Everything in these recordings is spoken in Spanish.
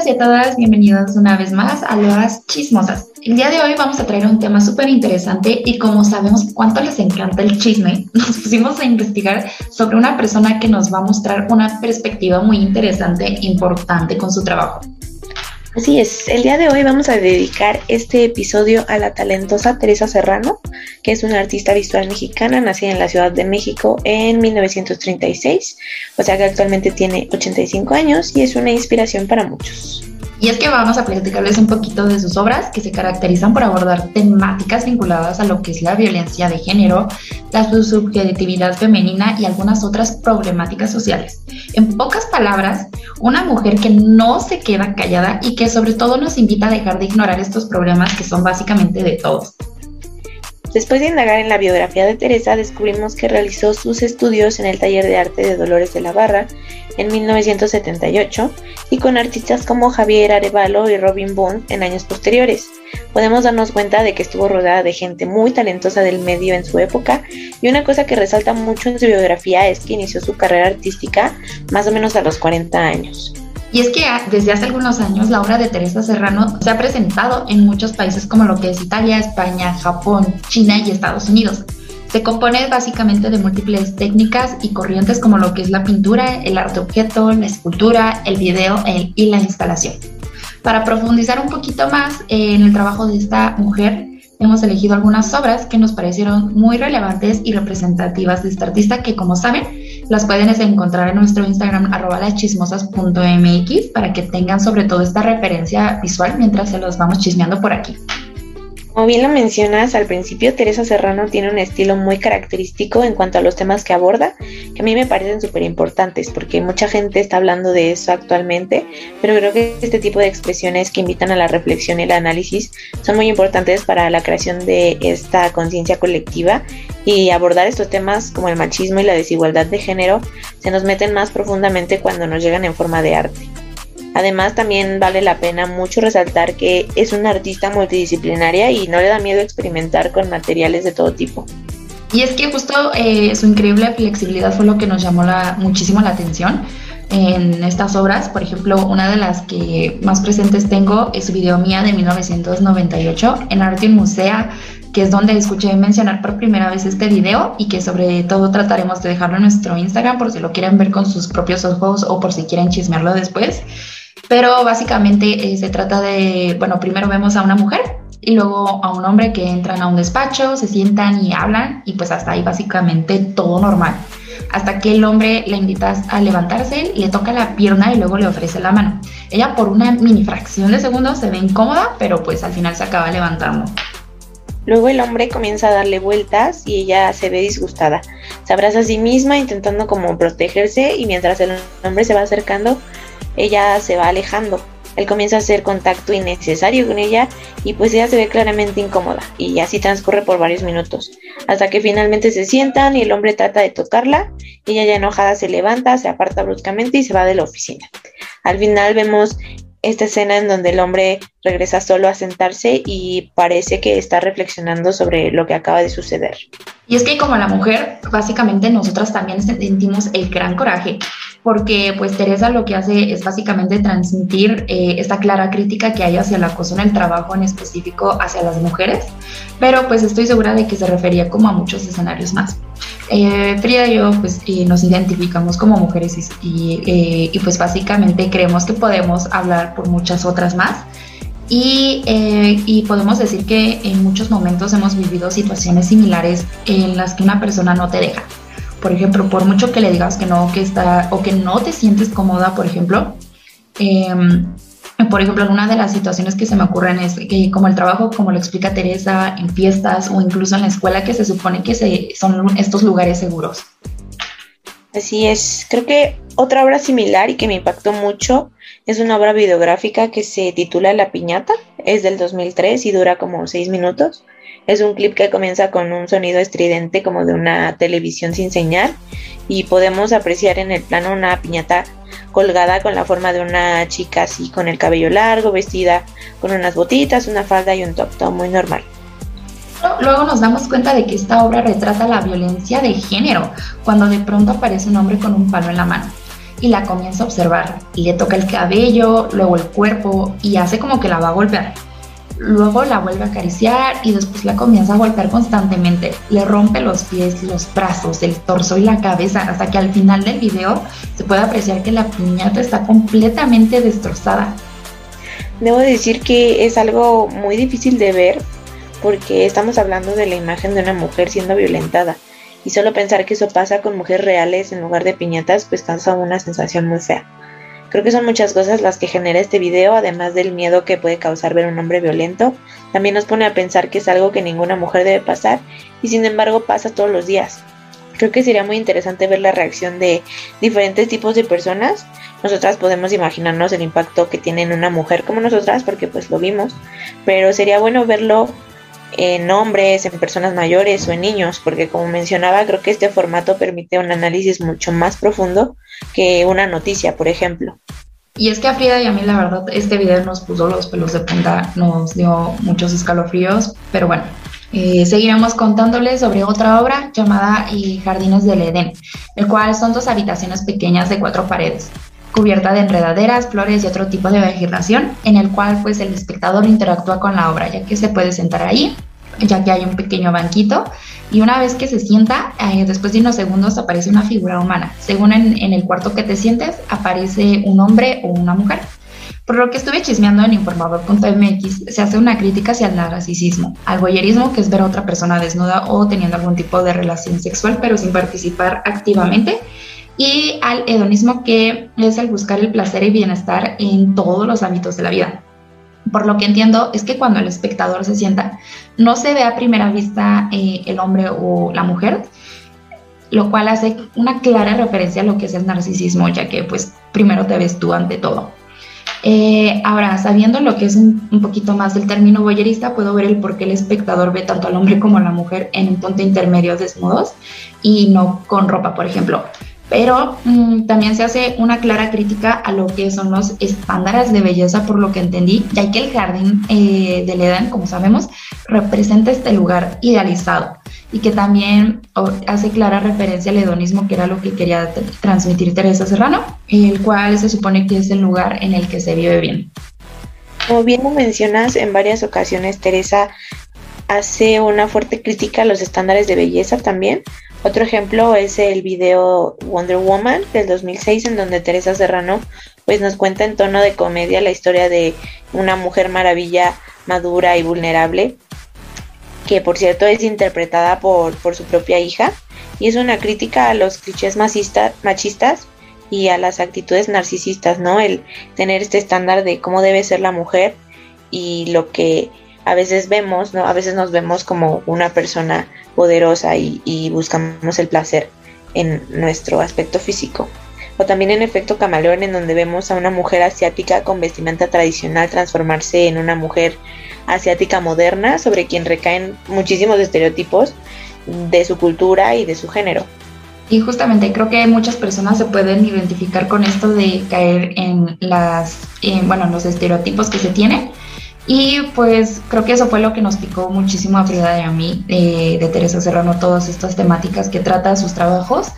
todos y a todas, bienvenidos una vez más a Las Chismosas. El día de hoy vamos a traer un tema súper interesante y como sabemos cuánto les encanta el chisme, nos pusimos a investigar sobre una persona que nos va a mostrar una perspectiva muy interesante e importante con su trabajo. Así es, el día de hoy vamos a dedicar este episodio a la talentosa Teresa Serrano, que es una artista visual mexicana nacida en la Ciudad de México en 1936, o sea que actualmente tiene 85 años y es una inspiración para muchos. Y es que vamos a platicarles un poquito de sus obras que se caracterizan por abordar temáticas vinculadas a lo que es la violencia de género, la subjetividad femenina y algunas otras problemáticas sociales. En pocas palabras, una mujer que no se queda callada y que sobre todo nos invita a dejar de ignorar estos problemas que son básicamente de todos. Después de indagar en la biografía de Teresa, descubrimos que realizó sus estudios en el taller de arte de Dolores de la Barra en 1978 y con artistas como Javier Arevalo y Robin Bond en años posteriores. Podemos darnos cuenta de que estuvo rodeada de gente muy talentosa del medio en su época y una cosa que resalta mucho en su biografía es que inició su carrera artística más o menos a los 40 años. Y es que desde hace algunos años la obra de Teresa Serrano se ha presentado en muchos países como lo que es Italia, España, Japón, China y Estados Unidos. Se compone básicamente de múltiples técnicas y corrientes como lo que es la pintura, el arte objeto, la escultura, el video y la instalación. Para profundizar un poquito más en el trabajo de esta mujer, hemos elegido algunas obras que nos parecieron muy relevantes y representativas de esta artista que como saben las pueden encontrar en nuestro Instagram arroba laschismosas.mx para que tengan sobre todo esta referencia visual mientras se los vamos chismeando por aquí. Como bien lo mencionas al principio, Teresa Serrano tiene un estilo muy característico en cuanto a los temas que aborda, que a mí me parecen súper importantes, porque mucha gente está hablando de eso actualmente, pero creo que este tipo de expresiones que invitan a la reflexión y el análisis son muy importantes para la creación de esta conciencia colectiva y abordar estos temas como el machismo y la desigualdad de género se nos meten más profundamente cuando nos llegan en forma de arte. Además, también vale la pena mucho resaltar que es una artista multidisciplinaria y no le da miedo experimentar con materiales de todo tipo. Y es que justo eh, su increíble flexibilidad fue lo que nos llamó la, muchísimo la atención en estas obras. Por ejemplo, una de las que más presentes tengo es su video mía de 1998 en Arte Musea, que es donde escuché mencionar por primera vez este video y que sobre todo trataremos de dejarlo en nuestro Instagram por si lo quieren ver con sus propios ojos o por si quieren chismearlo después. Pero básicamente eh, se trata de, bueno, primero vemos a una mujer y luego a un hombre que entran a un despacho, se sientan y hablan y pues hasta ahí básicamente todo normal. Hasta que el hombre le invita a levantarse, le toca la pierna y luego le ofrece la mano. Ella por una mini fracción de segundo se ve incómoda, pero pues al final se acaba levantando. Luego el hombre comienza a darle vueltas y ella se ve disgustada. Se abraza a sí misma intentando como protegerse y mientras el hombre se va acercando, ella se va alejando. Él comienza a hacer contacto innecesario con ella y pues ella se ve claramente incómoda y así transcurre por varios minutos, hasta que finalmente se sientan y el hombre trata de tocarla, ella ya enojada se levanta, se aparta bruscamente y se va de la oficina. Al final vemos esta escena en donde el hombre regresa solo a sentarse y parece que está reflexionando sobre lo que acaba de suceder. Y es que como la mujer, básicamente nosotras también sentimos el gran coraje, porque pues Teresa lo que hace es básicamente transmitir eh, esta clara crítica que hay hacia el acoso en el trabajo, en específico hacia las mujeres, pero pues estoy segura de que se refería como a muchos escenarios más. Eh, Frida y yo pues nos identificamos como mujeres y, eh, y, pues básicamente creemos que podemos hablar por muchas otras más y, eh, y, podemos decir que en muchos momentos hemos vivido situaciones similares en las que una persona no te deja. Por ejemplo, por mucho que le digas que no, que está o que no te sientes cómoda, por ejemplo, eh, por ejemplo, una de las situaciones que se me ocurren es que como el trabajo, como lo explica Teresa, en fiestas o incluso en la escuela, que se supone que se, son estos lugares seguros. Así es, creo que otra obra similar y que me impactó mucho es una obra videográfica que se titula La Piñata, es del 2003 y dura como seis minutos. Es un clip que comienza con un sonido estridente como de una televisión sin señal y podemos apreciar en el plano una piñata colgada con la forma de una chica así con el cabello largo, vestida con unas botitas, una falda y un top, todo muy normal. Luego nos damos cuenta de que esta obra retrata la violencia de género, cuando de pronto aparece un hombre con un palo en la mano. y la comienza a observar. Le toca el cabello, luego el cuerpo y hace como que la va a golpear. Luego la vuelve a acariciar y después la comienza a golpear constantemente. Le rompe los pies, los brazos, el torso y la cabeza hasta que al final del video se puede apreciar que la piñata está completamente destrozada. Debo decir que es algo muy difícil de ver porque estamos hablando de la imagen de una mujer siendo violentada y solo pensar que eso pasa con mujeres reales en lugar de piñatas pues causa una sensación muy fea. Creo que son muchas cosas las que genera este video, además del miedo que puede causar ver un hombre violento. También nos pone a pensar que es algo que ninguna mujer debe pasar y sin embargo pasa todos los días. Creo que sería muy interesante ver la reacción de diferentes tipos de personas. Nosotras podemos imaginarnos el impacto que tiene en una mujer como nosotras porque pues lo vimos, pero sería bueno verlo en hombres, en personas mayores o en niños, porque como mencionaba, creo que este formato permite un análisis mucho más profundo que una noticia, por ejemplo. Y es que a Frida y a mí la verdad este video nos puso los pelos de punta, nos dio muchos escalofríos, pero bueno, eh, seguiremos contándoles sobre otra obra llamada eh, Jardines del Edén, el cual son dos habitaciones pequeñas de cuatro paredes, cubierta de enredaderas, flores y otro tipo de vegetación, en el cual pues el espectador interactúa con la obra, ya que se puede sentar ahí, ya que hay un pequeño banquito, y una vez que se sienta, eh, después de unos segundos aparece una figura humana. Según en, el cuarto que te sientes, aparece un hombre o una mujer. Por lo que estuve chismeando en informador.mx, se hace una crítica hacia el narcisismo, al voyerismo, que es ver a otra persona desnuda o teniendo algún tipo de relación sexual, pero sin participar activamente, y al hedonismo que es el buscar el placer y bienestar en todos los ámbitos de la vida. Por lo que entiendo es que cuando el espectador se sienta, no se ve a primera vista eh, el hombre o la mujer, lo cual hace una clara referencia a lo que es el narcisismo, ya que pues primero te ves tú ante todo. Eh, ahora, sabiendo lo que es un, un, poquito más del término boyerista, puedo ver el por qué el espectador ve tanto al hombre como a la mujer en un punto intermedio desnudos y no con ropa, por ejemplo pero mmm, también se hace una clara crítica a lo que son los estándares de belleza, por lo que entendí, ya que el jardín eh, del Edén, como sabemos, representa este lugar idealizado y que también hace clara referencia al hedonismo, que era lo que quería transmitir Teresa Serrano, el cual se supone que es el lugar en el que se vive bien. Como bien lo mencionas, en varias ocasiones Teresa hace una fuerte crítica a los estándares de belleza también, otro ejemplo es el video Wonder Woman del 2006 en donde Teresa Serrano pues nos cuenta en tono de comedia la historia de una mujer maravilla madura y vulnerable que por cierto es interpretada por, por su propia hija y es una crítica a los clichés machistas y a las actitudes narcisistas, ¿no? El tener este estándar de cómo debe ser la mujer y lo que a veces vemos, ¿no? A veces nos vemos como una persona poderosa y, buscamos el placer en nuestro aspecto físico. O también en efecto camaleón, en donde vemos a una mujer asiática con vestimenta tradicional transformarse en una mujer asiática moderna, sobre quien recaen muchísimos estereotipos de su cultura y de su género. Y justamente creo que muchas personas se pueden identificar con esto de caer en las, bueno, los estereotipos que se tienen y pues creo que eso fue lo que nos picó muchísimo a Frida y a mí de, de Teresa Serrano, todas estas temáticas que trata sus trabajos.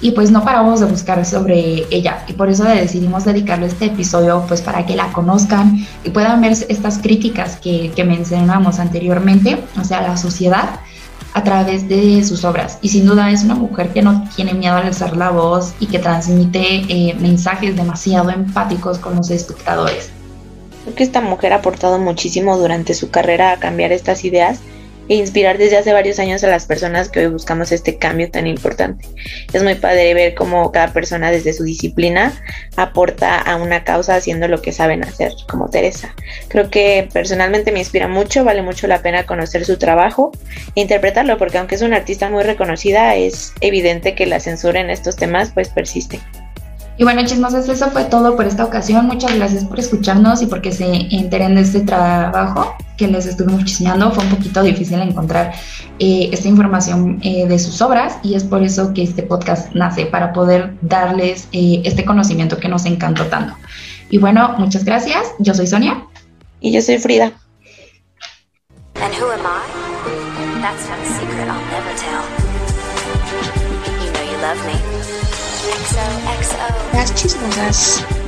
Y pues no paramos de buscar sobre ella. Y por eso decidimos dedicarle este episodio pues para que la conozcan y puedan ver estas críticas que, que mencionamos anteriormente, o sea, la sociedad a través de sus obras. Y sin duda es una mujer que no tiene miedo al alzar la voz y que transmite eh, mensajes demasiado empáticos con los espectadores. Creo que esta mujer ha aportado muchísimo durante su carrera a cambiar estas ideas e inspirar desde hace varios años a las personas que hoy buscamos este cambio tan importante. Es muy padre ver cómo cada persona desde su disciplina aporta a una causa haciendo lo que saben hacer, como Teresa. Creo que personalmente me inspira mucho, vale mucho la pena conocer su trabajo e interpretarlo, porque aunque es una artista muy reconocida, es evidente que la censura en estos temas pues persiste. Y bueno, chismosas, eso fue todo por esta ocasión. Muchas gracias por escucharnos y porque se enteren de este trabajo que les estuvimos chismeando. Fue un poquito difícil encontrar eh, esta información eh, de sus obras y es por eso que este podcast nace, para poder darles eh, este conocimiento que nos encantó tanto. Y bueno, muchas gracias. Yo soy Sonia. Y yo soy Frida. And who am I? That's not a secret I'll never tell. You know you love me. XOXO. Las Chismosas.